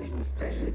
Business pleasure,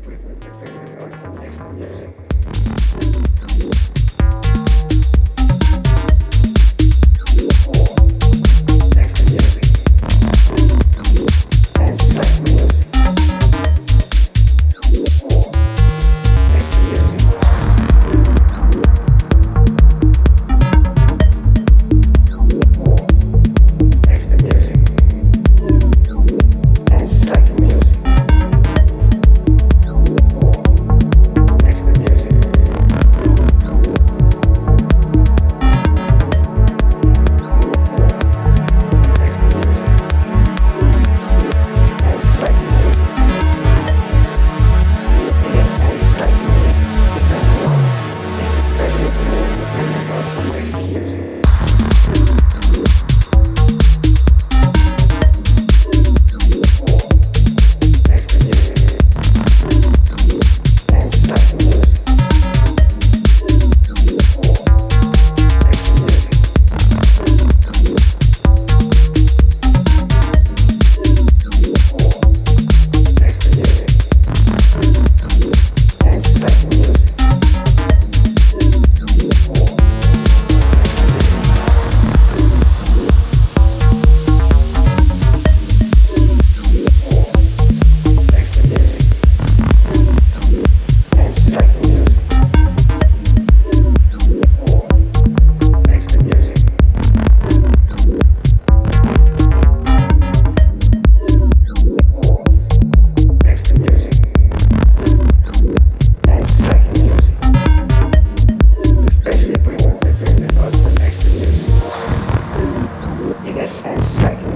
second.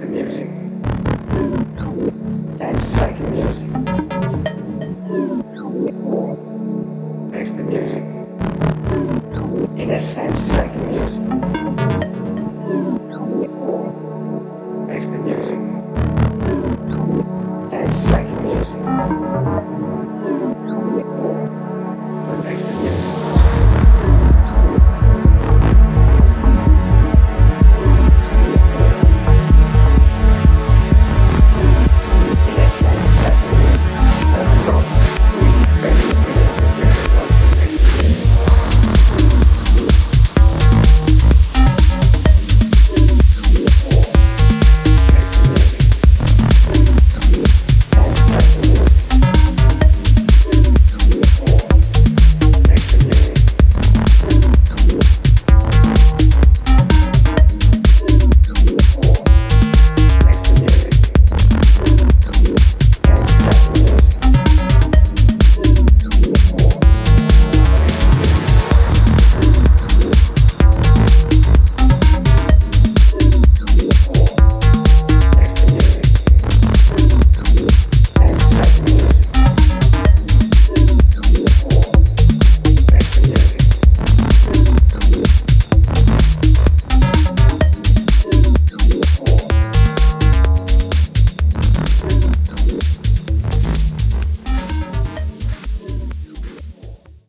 The music. That's psych music. The music. In a sense, psych music. Next the music. That's psych music. next the music.